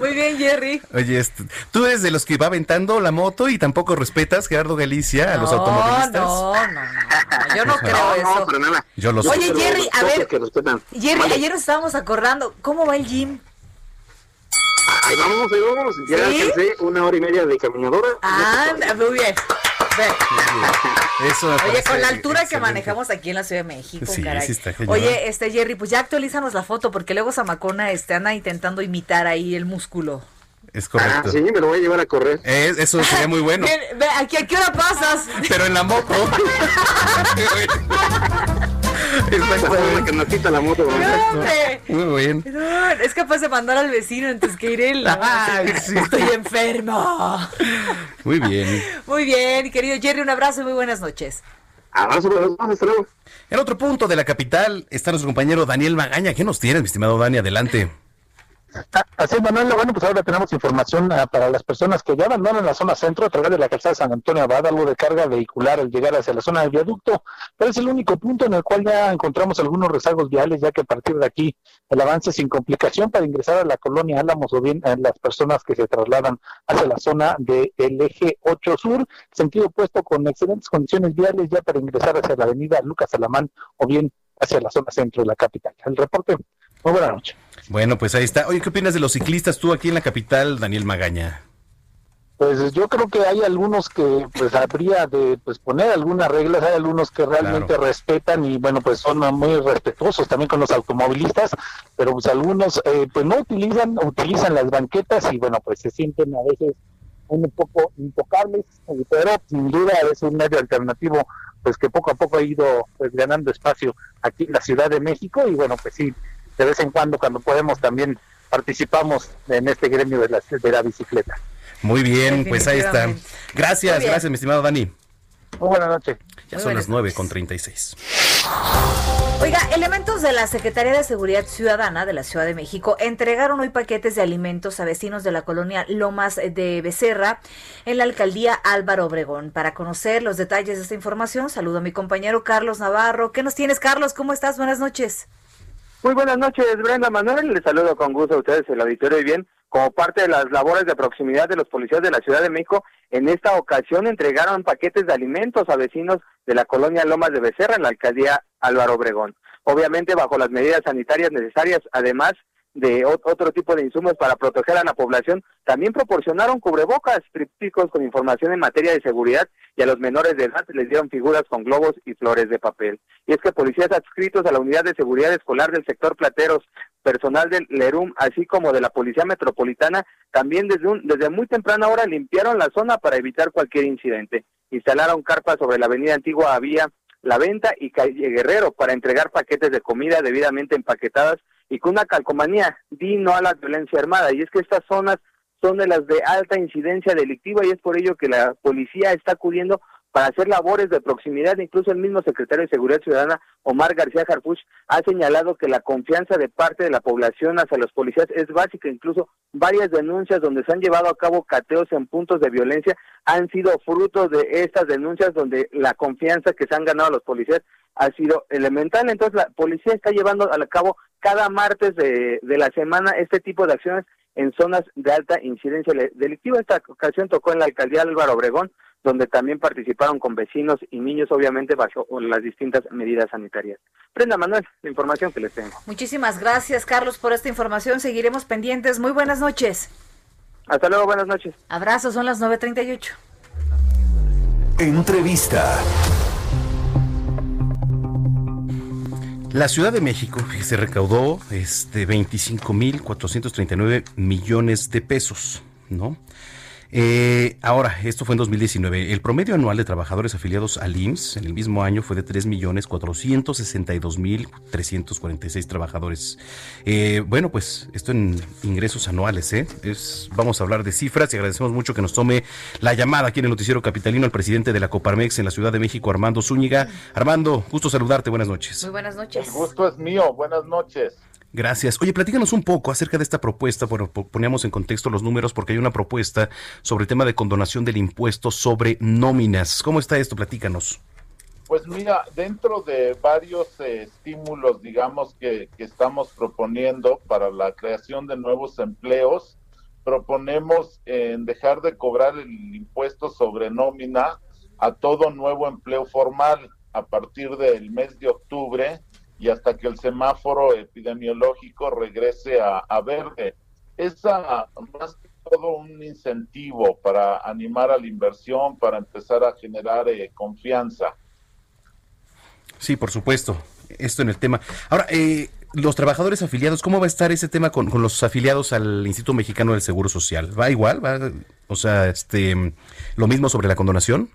Muy bien, Jerry. Oye, este, tú eres de los que va aventando la moto y tampoco respetas, Gerardo Galicia, a los automovilistas. No, no, no, yo no creo eso. pero nada. Yo lo sé. Oye, Jerry, a ver. Jerry, ayer nos estábamos acordando, ¿cómo va el gym? Ahí vamos, ahí vamos. Ya ¿Sí? alcancé una hora y media de caminadora. Anda, muy bien. Ve. Eso Oye, con la altura que manejamos aquí en la Ciudad de México, Sí, caray. sí está cañón. Oye, este Jerry, pues ya actualízanos la foto porque luego Zamacona este, anda intentando imitar ahí el músculo. Es Ah, correcto. sí, me lo voy a llevar a correr. Es- eso sería muy bueno. Bien, ve, aquí, ¿a qué hora pasas? Pero en la moto. Muy bien. No, es capaz de mandar al vecino antes que ir él. ¿no? Ay, sí. Estoy enfermo. Muy bien. Muy bien, querido Jerry, un abrazo y muy buenas noches. Abrazo para los dos, hasta luego. En otro punto de la capital está nuestro compañero Daniel Magaña. ¿Qué nos tienes, mi estimado Dani? Adelante. Ah, Así es, Manuel. Bueno, pues ahora tenemos información ah, para las personas que ya abandonan la zona centro a través de la calzada San Antonio Abad, algo de carga vehicular al llegar hacia la zona del viaducto, pero es el único punto en el cual ya encontramos algunos rezagos viales, ya que a partir de aquí el avance sin complicación para ingresar a la colonia Álamos o bien a las personas que se trasladan hacia la zona del eje 8 sur, sentido opuesto con excelentes condiciones viales ya para ingresar hacia la avenida Lucas Alamán o bien hacia la zona centro de la capital. El reporte, muy buena noche. Bueno, pues ahí está. Oye, ¿qué opinas de los ciclistas tú aquí en la capital, Daniel Magaña? Pues yo creo que hay algunos que pues habría de pues poner algunas reglas, hay algunos que realmente Claro. respetan y bueno pues son muy respetuosos también con los automovilistas, pero pues algunos eh, pues no utilizan, utilizan las banquetas y bueno pues se sienten a veces un poco intocables, pero sin duda es un medio alternativo pues que poco a poco ha ido pues ganando espacio aquí en la Ciudad de México y bueno pues sí, de vez en cuando cuando podemos también participamos en este gremio de la, de la bicicleta. Muy bien, pues ahí está. Gracias, gracias, mi estimado Dani. Muy buenas noches. Ya Muy son las 9 noches. con 36. Oiga, elementos de la Secretaría de Seguridad Ciudadana de la Ciudad de México entregaron hoy paquetes de alimentos a vecinos de la colonia Lomas de Becerra en la alcaldía Álvaro Obregón. Para conocer los detalles de esta información, saludo a mi compañero Carlos Navarro. ¿Qué nos tienes, Carlos? ¿Cómo estás? Buenas noches. Muy buenas noches, Brenda Manuel. Les saludo con gusto a ustedes, el auditorio y bien. Como parte de las labores de proximidad de los policías de la Ciudad de México, en esta ocasión entregaron paquetes de alimentos a vecinos de la colonia Lomas de Becerra en la alcaldía Álvaro Obregón. Obviamente bajo las medidas sanitarias necesarias, además de ot- otro tipo de insumos para proteger a la población, también proporcionaron cubrebocas trípticos con información en materia de seguridad y a los menores de edad les dieron figuras con globos y flores de papel. Y es que policías adscritos a la Unidad de Seguridad Escolar del sector Plateros, personal del LERUM, así como de la Policía Metropolitana, también desde, un, desde muy temprana hora limpiaron la zona para evitar cualquier incidente. Instalaron carpas sobre la avenida Antigua Vía La Venta y Calle Guerrero para entregar paquetes de comida debidamente empaquetadas y con una calcomanía, di no a la violencia armada. Y es que estas zonas son de las de alta incidencia delictiva y es por ello que la policía está acudiendo para hacer labores de proximidad. Incluso el mismo secretario de Seguridad Ciudadana, Omar García Harfuch, ha señalado que la confianza de parte de la población hacia los policías es básica. Incluso varias denuncias donde se han llevado a cabo cateos en puntos de violencia han sido frutos de estas denuncias donde la confianza que se han ganado los policías ha sido elemental. Entonces la policía está llevando a cabo cada martes de, de la semana este tipo de acciones en zonas de alta incidencia delictiva. Esta ocasión tocó en la alcaldía Álvaro Obregón, donde también participaron con vecinos y niños, obviamente bajo las distintas medidas sanitarias. Prenda Manuel, la información que les tengo. Muchísimas gracias, Carlos, por esta información. Seguiremos pendientes. Muy buenas noches. Hasta luego, buenas noches. Abrazos, son las 9.38. Entrevista. La Ciudad de México se recaudó este 25.439 millones de pesos, ¿no? Eh, ahora, esto fue en 2019. El promedio anual de trabajadores afiliados al IMSS en el mismo año fue de 3.462.346 trabajadores. Eh, bueno, pues esto en ingresos anuales, ¿eh? Es, vamos a hablar de cifras y agradecemos mucho que nos tome la llamada aquí en el Noticiero Capitalino al presidente de la Coparmex en la Ciudad de México, Armando Zúñiga. Armando, gusto saludarte, buenas noches. Muy buenas noches. El gusto es mío, buenas noches. Gracias. Oye, platícanos un poco acerca de esta propuesta. Bueno, poníamos en contexto los números porque hay una propuesta sobre el tema de condonación del impuesto sobre nóminas. ¿Cómo está esto? Platícanos. Pues mira, dentro de varios eh, estímulos, digamos, que, que estamos proponiendo para la creación de nuevos empleos, proponemos en dejar de cobrar el impuesto sobre nómina a todo nuevo empleo formal a partir del mes de octubre y hasta que el semáforo epidemiológico regrese a, verde. Es más que todo un incentivo para animar a la inversión, para empezar a generar eh, confianza. Sí, por supuesto. Esto en el tema. Ahora, eh, los trabajadores afiliados, ¿cómo va a estar ese tema con, con, los afiliados al Instituto Mexicano del Seguro Social? ¿Va igual? ¿Va, o sea, este, lo mismo sobre la condonación?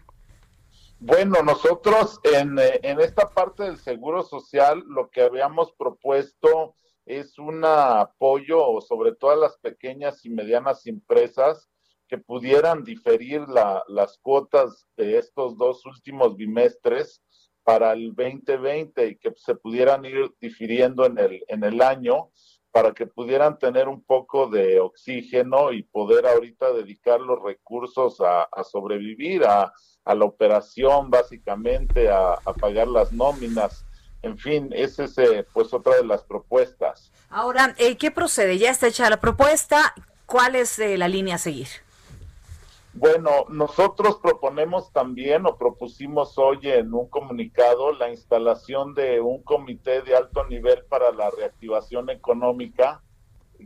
Bueno, nosotros en, eh, en, esta parte del Seguro Social lo que habíamos propuesto es un apoyo sobre todo a las pequeñas y medianas empresas que pudieran diferir la, las cuotas de estos dos últimos bimestres para el 2020 y que se pudieran ir difiriendo en el, en el año para que pudieran tener un poco de oxígeno y poder ahorita dedicar los recursos a, sobrevivir, a, a la operación básicamente, a, pagar las nóminas. En fin, esa es eh, pues otra de las propuestas. Ahora, eh, ¿qué procede? Ya está hecha la propuesta. ¿Cuál es eh, la línea a seguir? Bueno, nosotros proponemos también o propusimos hoy en un comunicado la instalación de un comité de alto nivel para la reactivación económica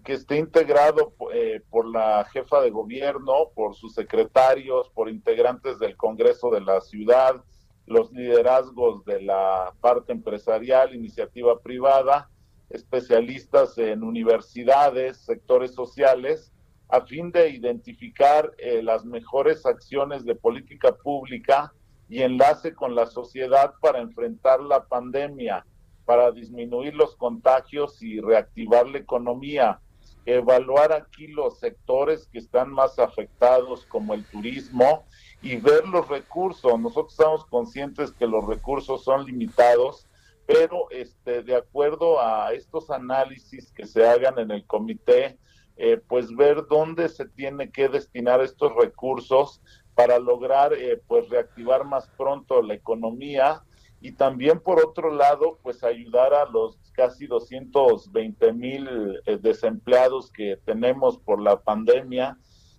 que esté integrado eh, por la jefa de gobierno, por sus secretarios, por integrantes del Congreso de la ciudad, los liderazgos de la parte empresarial, iniciativa privada, especialistas en universidades, sectores sociales, a fin de identificar eh, las mejores acciones de política pública y enlace con la sociedad para enfrentar la pandemia, para disminuir los contagios y reactivar la economía evaluar aquí los sectores que están más afectados como el turismo y ver los recursos. Nosotros estamos conscientes que los recursos son limitados, pero este de acuerdo a estos análisis que se hagan en el comité, eh, pues ver dónde se tiene que destinar estos recursos para lograr eh, pues reactivar más pronto la economía y también por otro lado pues ayudar a los casi 220 mil eh, desempleados que tenemos por la pandemia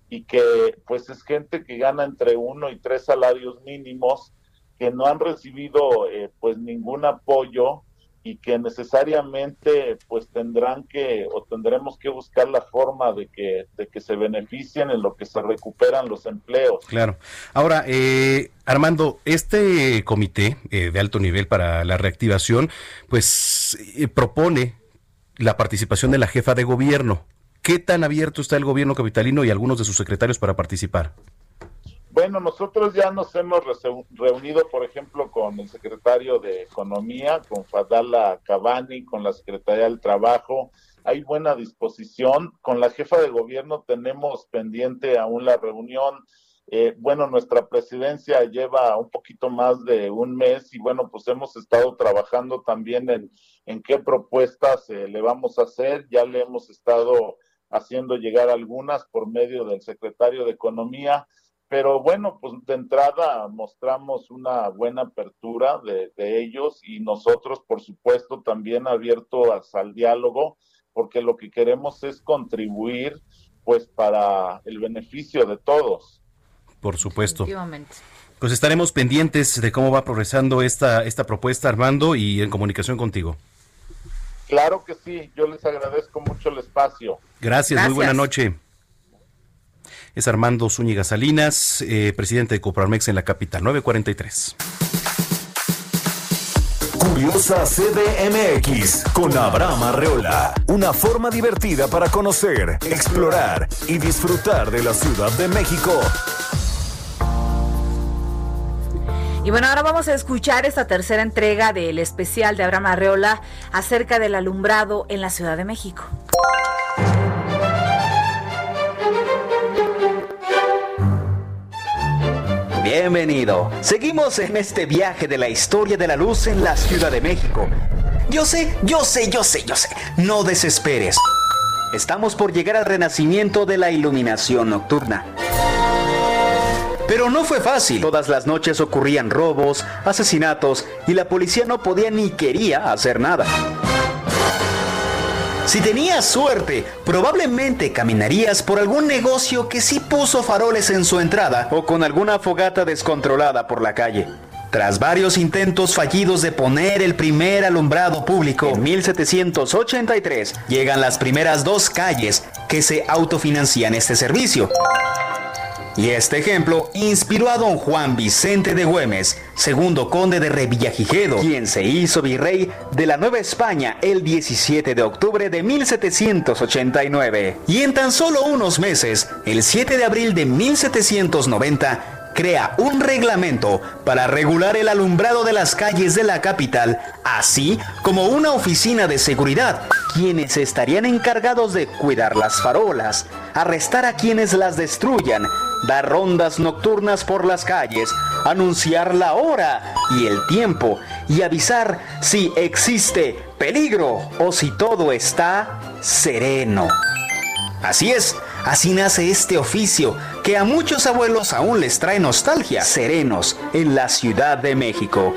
y que pues es gente que gana entre uno y tres salarios mínimos que no han recibido eh, pues ningún apoyo y que necesariamente pues tendrán que o tendremos que buscar la forma de que de que se beneficien en lo que se recuperan los empleos. Claro. Ahora, eh, Armando, este comité eh, de alto nivel para la reactivación, pues eh, propone la participación de la jefa de gobierno. ¿Qué tan abierto está el gobierno capitalino y algunos de sus secretarios para participar? Bueno, nosotros ya nos hemos reunido, por ejemplo, con el secretario de Economía, con Fadala Cavani, con la Secretaría del Trabajo. Hay buena disposición. Con la jefa de gobierno tenemos pendiente aún la reunión. Eh, bueno, nuestra presidencia lleva un poquito más de un mes y bueno, pues hemos estado trabajando también en, en qué propuestas eh, le vamos a hacer. Ya le hemos estado haciendo llegar algunas por medio del secretario de Economía pero bueno, pues de entrada mostramos una buena apertura de, ellos y nosotros, por supuesto, también abiertos al diálogo, porque lo que queremos es contribuir pues para el beneficio de todos. Por supuesto. Pues estaremos pendientes de cómo va progresando esta, esta propuesta, Armando, y en comunicación contigo. Claro que sí, yo les agradezco mucho el espacio. Gracias, muy buena noche es Armando Zúñiga Salinas, eh, presidente de Coparmex en la capital, 943. Curiosa CDMX con Abraham Arreola. Una forma divertida para conocer, explorar y disfrutar de la Ciudad de México. Y bueno, ahora vamos a escuchar esta tercera entrega del especial de Abraham Arreola acerca del alumbrado en la Ciudad de México. Bienvenido. Seguimos en este viaje de la historia de la luz en la Ciudad de México. Yo sé, yo sé, yo sé, yo sé. No desesperes. Estamos por llegar al renacimiento de la iluminación nocturna. Pero no fue fácil. Todas las noches ocurrían robos, asesinatos y la policía no podía ni quería hacer nada. Si tenías suerte, probablemente caminarías por algún negocio que sí puso faroles en su entrada o con alguna fogata descontrolada por la calle. Tras varios intentos fallidos de poner el primer alumbrado público en 1783, llegan las primeras dos calles que se autofinancian este servicio. Y este ejemplo inspiró a don Juan Vicente de Güemes, segundo conde de Revillagigedo, quien se hizo virrey de la Nueva España el 17 de octubre de 1789. Y en tan solo unos meses, el 7 de abril de 1790, crea un reglamento para regular el alumbrado de las calles de la capital, así como una oficina de seguridad, quienes estarían encargados de cuidar las farolas, arrestar a quienes las destruyan, dar rondas nocturnas por las calles, anunciar la hora y el tiempo y avisar si existe peligro o si todo está sereno. Así es, así nace este oficio que a muchos abuelos aún les trae nostalgia, serenos en la Ciudad de México.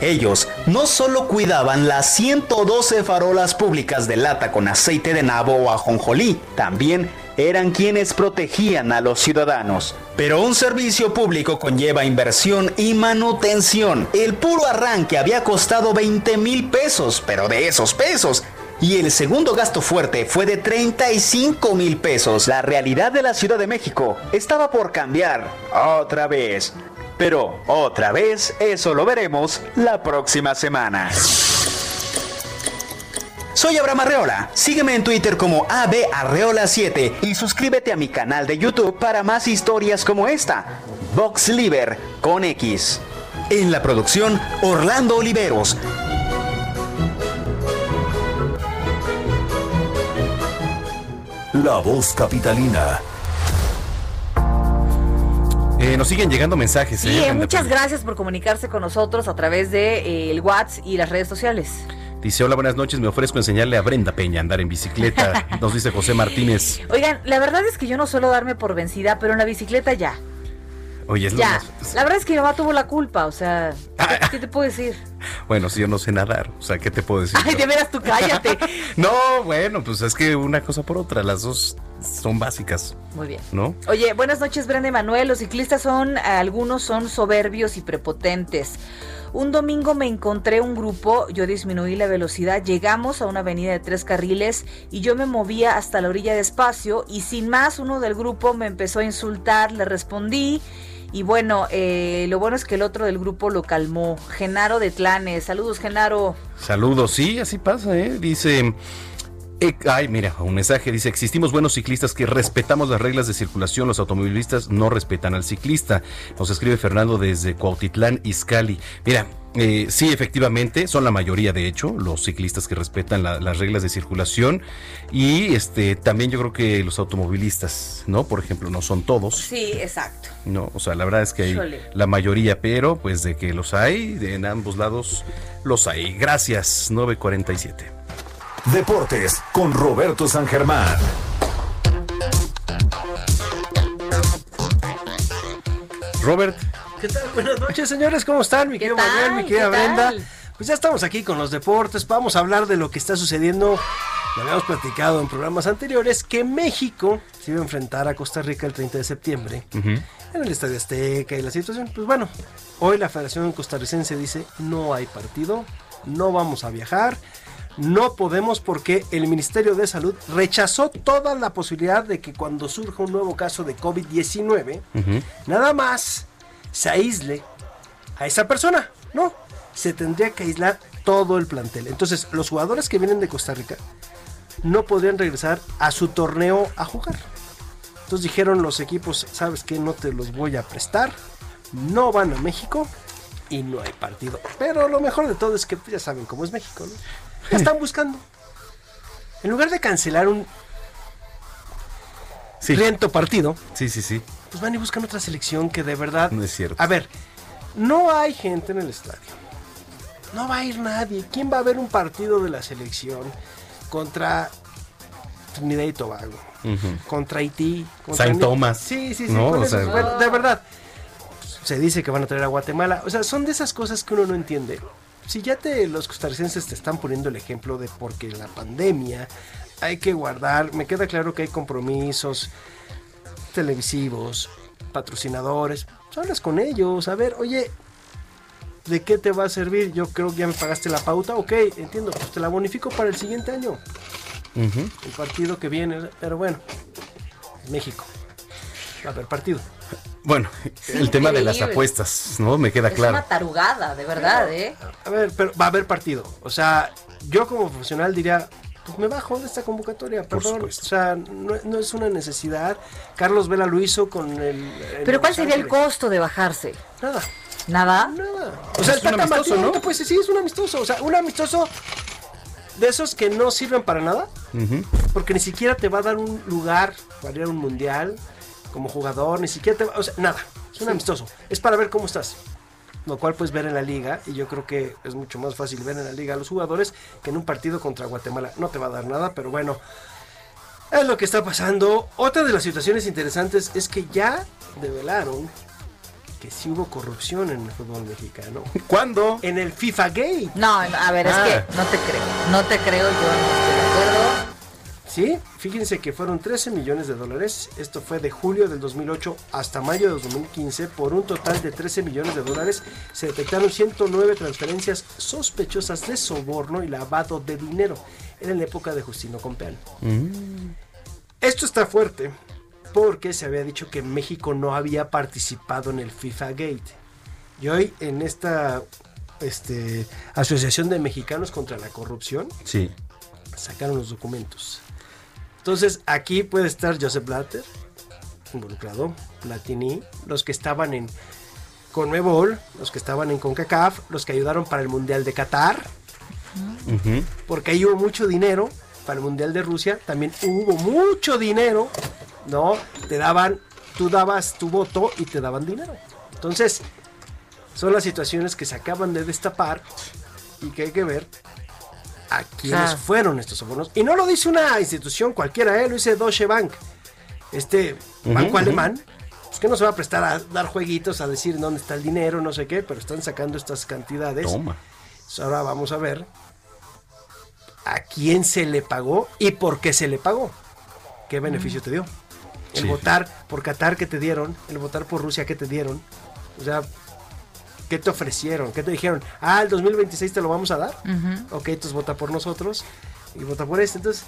Ellos no solo cuidaban las 112 farolas públicas de lata con aceite de nabo o ajonjolí, también eran quienes protegían a los ciudadanos. Pero un servicio público conlleva inversión y manutención. El puro arranque había costado 20 mil pesos, pero de esos pesos y el segundo gasto fuerte fue de 35 mil pesos. La realidad de la Ciudad de México estaba por cambiar otra vez. Pero otra vez, eso lo veremos la próxima semana. Soy Abraham Arreola. Sígueme en Twitter como abarreola7 y suscríbete a mi canal de YouTube para más historias como esta. Box Liver con X. En la producción, Orlando Oliveros. La voz capitalina. Eh, nos siguen llegando mensajes. Sí, eh, muchas gracias por comunicarse con nosotros a través de eh, el WhatsApp y las redes sociales. Dice, hola, buenas noches, me ofrezco enseñarle a Brenda Peña a andar en bicicleta, nos dice José Martínez. Oigan, la verdad es que yo no suelo darme por vencida, pero en la bicicleta ya. Oye, es ya. La verdad es que mi mamá tuvo la culpa, o sea, ¿qué, te puedo decir? Bueno, si yo no sé nadar, o sea, ¿qué te puedo decir? Ay, de veras, tú cállate. no, bueno, pues es que una cosa por otra, las dos son básicas. Muy bien. ¿No? Oye, buenas noches, Brenda y Manuel. Los ciclistas son, algunos son soberbios y prepotentes. Un domingo me encontré un grupo, yo disminuí la velocidad, llegamos a una avenida de tres carriles y yo me movía hasta la orilla despacio y sin más uno del grupo me empezó a insultar, le respondí y bueno, eh, lo bueno es que el otro del grupo lo calmó. Genaro de Tlanes. Saludos, Genaro. Saludos, sí, así pasa, ¿eh? Dice. Ay, mira, un mensaje dice, existimos buenos ciclistas que respetamos las reglas de circulación, los automovilistas no respetan al ciclista. Nos escribe Fernando desde Cuautitlán, Izcali. Mira, eh, sí, efectivamente, son la mayoría, de hecho, los ciclistas que respetan las reglas de circulación y este también yo creo que los automovilistas, ¿no? Por ejemplo, no son todos. Sí, exacto. No, o sea, la verdad es que hay la mayoría, pero pues de que los hay, de en ambos lados los hay. Gracias, 947. Deportes con Roberto San Germán. Robert. ¿Qué tal? Buenas noches, señores. ¿Cómo están? Mi querido Manuel, mi querida Brenda. Pues ya estamos aquí con los deportes. Vamos a hablar de lo que está sucediendo. Lo habíamos platicado en programas anteriores que México se iba a enfrentar a Costa Rica el 30 de septiembre en el Estadio Azteca y la situación. Pues bueno, hoy la Federación Costarricense dice no hay partido, no vamos a viajar. No podemos porque el Ministerio de Salud rechazó toda la posibilidad de que cuando surja un nuevo caso de COVID-19, nada más se aísle a esa persona. No, se tendría que aislar todo el plantel. Entonces, los jugadores que vienen de Costa Rica no podrían regresar a su torneo a jugar. Entonces dijeron los equipos, ¿sabes qué? No te los voy a prestar. No van a México y no hay partido. Pero lo mejor de todo es que pues, ya saben cómo es México, ¿no? Están buscando. En lugar de cancelar un Sí. riento partido, Sí, sí, sí. pues van y buscan otra selección que de verdad... No es cierto. A ver, no hay gente en el estadio. No va a ir nadie. ¿Quién va a ver un partido de la selección contra Trinidad y Tobago? Ujú. Contra Haití. Contra Saint Ni- Thomas. Sí, sí, sí. No, con o esos- sea- bueno, de verdad. Se dice que van a traer a Guatemala. O sea, son de esas cosas que uno no entiende. Si ya te los costarricenses te están poniendo el ejemplo de porque la pandemia hay que guardar, me queda claro que hay compromisos televisivos, patrocinadores, pues hablas con ellos, a ver, oye, ¿de qué te va a servir? Yo creo que ya me pagaste la pauta, ok, entiendo, pues te la bonifico para el siguiente año, el partido que viene, pero bueno, México, va a haber partido. Bueno, el tema de las apuestas, ¿no? Me queda Es claro. una tarugada, de verdad, ¿eh? A ver, pero va a haber partido, o sea, yo como profesional diría... Pues me bajo de esta convocatoria, Por perdón. supuesto. O sea, no, no es una necesidad. Carlos Vela lo hizo con el. el Pero ¿cuál sería el costo de bajarse? Nada. ¿Nada? Nada. O sea, Es un amistoso, ¿no? decir, sí, es un amistoso. O sea, un amistoso de esos que no sirven para nada, porque ni siquiera te va a dar un lugar para ir a un mundial como jugador, ni siquiera te va, o sea, nada. Es un amistoso. Es para ver cómo estás. Lo cual puedes ver en la liga, y yo creo que es mucho más fácil ver en la liga a los jugadores que en un partido contra Guatemala. No te va a dar nada, pero bueno, es lo que está pasando. Otra de las situaciones interesantes es que ya develaron que sí hubo corrupción en el fútbol mexicano. ¿Cuándo? En el FIFA Gate. No, a ver, es Ah. que no te creo. No te creo, yo no estoy de acuerdo. Sí, fíjense que fueron 13 millones de dólares. Esto fue de julio del 2008 hasta mayo de 2015. Por un total de 13 millones de dólares se detectaron 109 transferencias sospechosas de soborno y lavado de dinero. Era en la época de Justino Compeán. Esto está fuerte porque se había dicho que México no había participado en el FIFA Gate. Y hoy en esta este, Asociación de Mexicanos contra la Corrupción Sí. sacaron los documentos. Entonces aquí puede estar Joseph Blatter involucrado, Platini, los que estaban en Conmebol, los que estaban en CONCACAF, los que ayudaron para el Mundial de Qatar, porque ahí hubo mucho dinero para el Mundial de Rusia, también hubo mucho dinero, ¿no? Te daban, tú dabas tu voto y te daban dinero. Entonces, son las situaciones que se acaban de destapar y que hay que ver a quiénes Claro. fueron estos sobornos. Y no lo dice una institución cualquiera, ¿eh? lo dice Deutsche Bank, este banco alemán. Pues que no se va a prestar a dar jueguitos, a decir dónde está el dinero, no sé qué, pero están sacando estas cantidades. Toma. Entonces, ahora vamos a ver a quién se le pagó y por qué se le pagó. ¿Qué beneficio te dio? El Sí. votar por Qatar que te dieron, el votar por Rusia que te dieron. O sea, ¿qué te ofrecieron? ¿Qué te dijeron? Ah, el 2026 te lo vamos a dar. Ok, entonces vota por nosotros y vota por este. Entonces,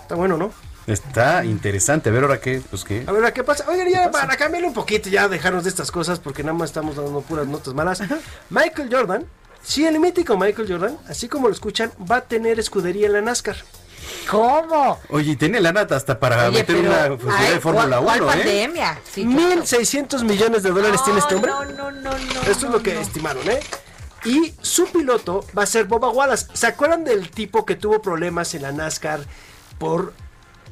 está bueno, ¿no? Está interesante. A ver ahora qué, pues qué. A ver, ¿a ¿qué pasa? Oigan, ya para cambiarle un poquito, ya dejarnos de estas cosas, porque nada más estamos dando puras notas malas. Michael Jordan, sí, el mítico Michael Jordan, así como lo escuchan, va a tener escudería en la NASCAR. ¿Cómo? Oye, tiene lana hasta para Oye, meter pero, una función ay, de Fórmula ¿cuál- 1, ¿Cuál ¿eh? pandemia? Sí, claro. 1.600 millones de dólares tiene este hombre. No, no, no, no. Esto es lo que estimaron, ¿eh? Y su piloto va a ser Boba Wallace. ¿Se acuerdan del tipo que tuvo problemas en la NASCAR por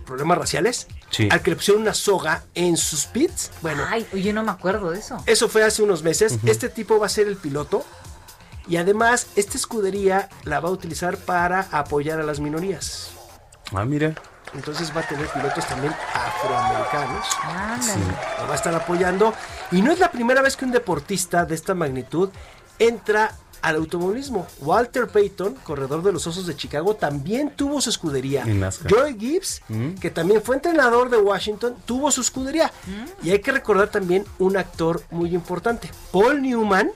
problemas raciales? Sí. Al que le pusieron una soga en sus pits. Bueno, Ay, oye, no me acuerdo de eso. Eso fue hace unos meses. Este tipo va a ser el piloto. Y además, esta escudería la va a utilizar para apoyar a las minorías. Ah, mira. Entonces va a tener pilotos también afroamericanos. Ándale. Lo va a estar apoyando. Y no es la primera vez que un deportista de esta magnitud entra al automovilismo. Walter Payton, corredor de los Osos de Chicago, también tuvo su escudería. Joy Gibbs, Mm. que también fue entrenador de Washington, tuvo su escudería. Y hay que recordar también un actor muy importante, Paul Newman,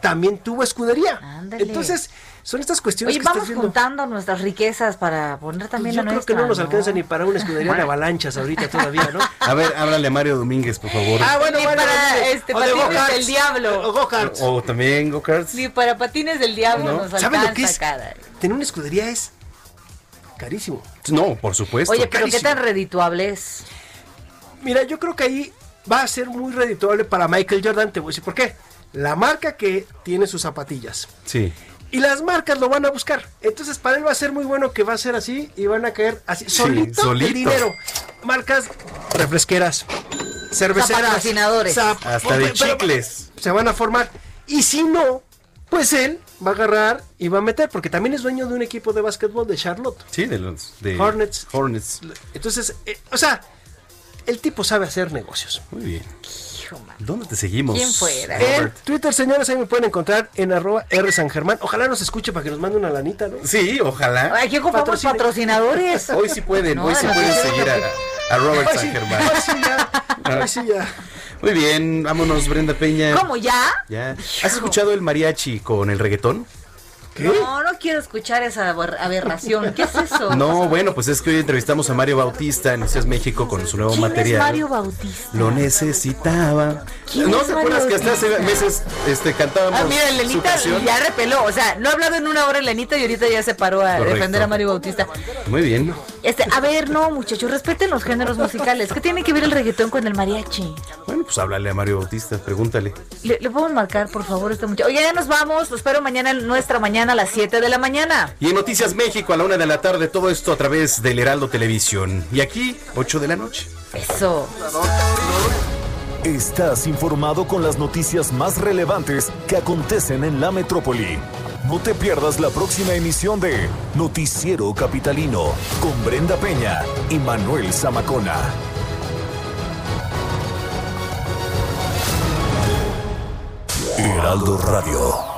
también tuvo escudería. Ándale. Entonces, son estas cuestiones Oye, que vamos juntando nuestras riquezas para poner también Yo la creo que no nos alcanza ni para una escudería de avalanchas ahorita todavía, ¿no? A ver, háblale a Mario Domínguez, por favor. Ah, bueno, Ni bueno, para, bueno. este, O patines del diablo. O go-karts. O también go-karts. Ni para patines del diablo No. nos alcanza ¿Saben lo que es? cada- Tener una escudería es carísimo. No, por supuesto. Oye, pero qué tan redituable es. Mira, yo creo que ahí va a ser muy redituable para Michael Jordan. Te voy a decir por qué. La marca que tiene sus zapatillas. Sí. Y las marcas lo van a buscar. Entonces, para él va a ser muy bueno que va a ser así y van a caer así. solito, solito. el dinero. Marcas refresqueras, cerveceras, Patrocinadores. zap- Hasta de chicles. se van a formar. Y si no, pues él va a agarrar y va a meter, porque también es dueño de un equipo de básquetbol de Charlotte. Sí, de los de Hornets. Hornets. Entonces, eh, o sea, el tipo sabe hacer negocios. Muy bien. Hijo, man. ¿Dónde te seguimos? ¿Quién fuera? En? Twitter, señores, ahí me pueden encontrar en arroba R San Germán. Ojalá nos escuche para que nos mande una lanita, ¿no? Sí, ojalá. Aquí ocupamos Patrocine. patrocinadores. Hoy sí pueden, No, hoy sí no, pueden no. seguir a, a Robert San sí, Germán. hoy sí ya, hoy sí ya. Muy bien, vámonos, Brenda Peña. ¿Cómo ya? Ya. ¿Has escuchado el mariachi con el reggaetón? No, no quiero escuchar esa aber- aberración. ¿Qué es eso? No, bueno, pues es que hoy entrevistamos a Mario Bautista en Noticias México con su nuevo ¿Quién material. es Mario Bautista? Lo necesitaba. ¿Quién ¿No es te acuerdas que hasta hace meses este, cantábamos Ah, mira, canción? ya repeló. O sea, no ha hablado en una hora Elenita y ahorita ya se paró a Correcto. defender a Mario Bautista. Muy bien. Este, a ver, no, muchachos, respeten los géneros musicales. ¿Qué tiene que ver el reggaetón con el mariachi? Bueno, pues háblale a Mario Bautista, pregúntale. ¿Le, le podemos marcar, por favor, este muchacho? Oye, ya nos vamos. Lo espero mañana, nuestra mañana a las 7 de la mañana. Y en Noticias México a la una de la tarde, todo esto a través del Heraldo Televisión. Y aquí, 8 de la noche. Eso. Estás informado con las noticias más relevantes que acontecen en la metrópoli. No te pierdas la próxima emisión de Noticiero Capitalino con Brenda Peña y Manuel Zamacona. Heraldo Radio.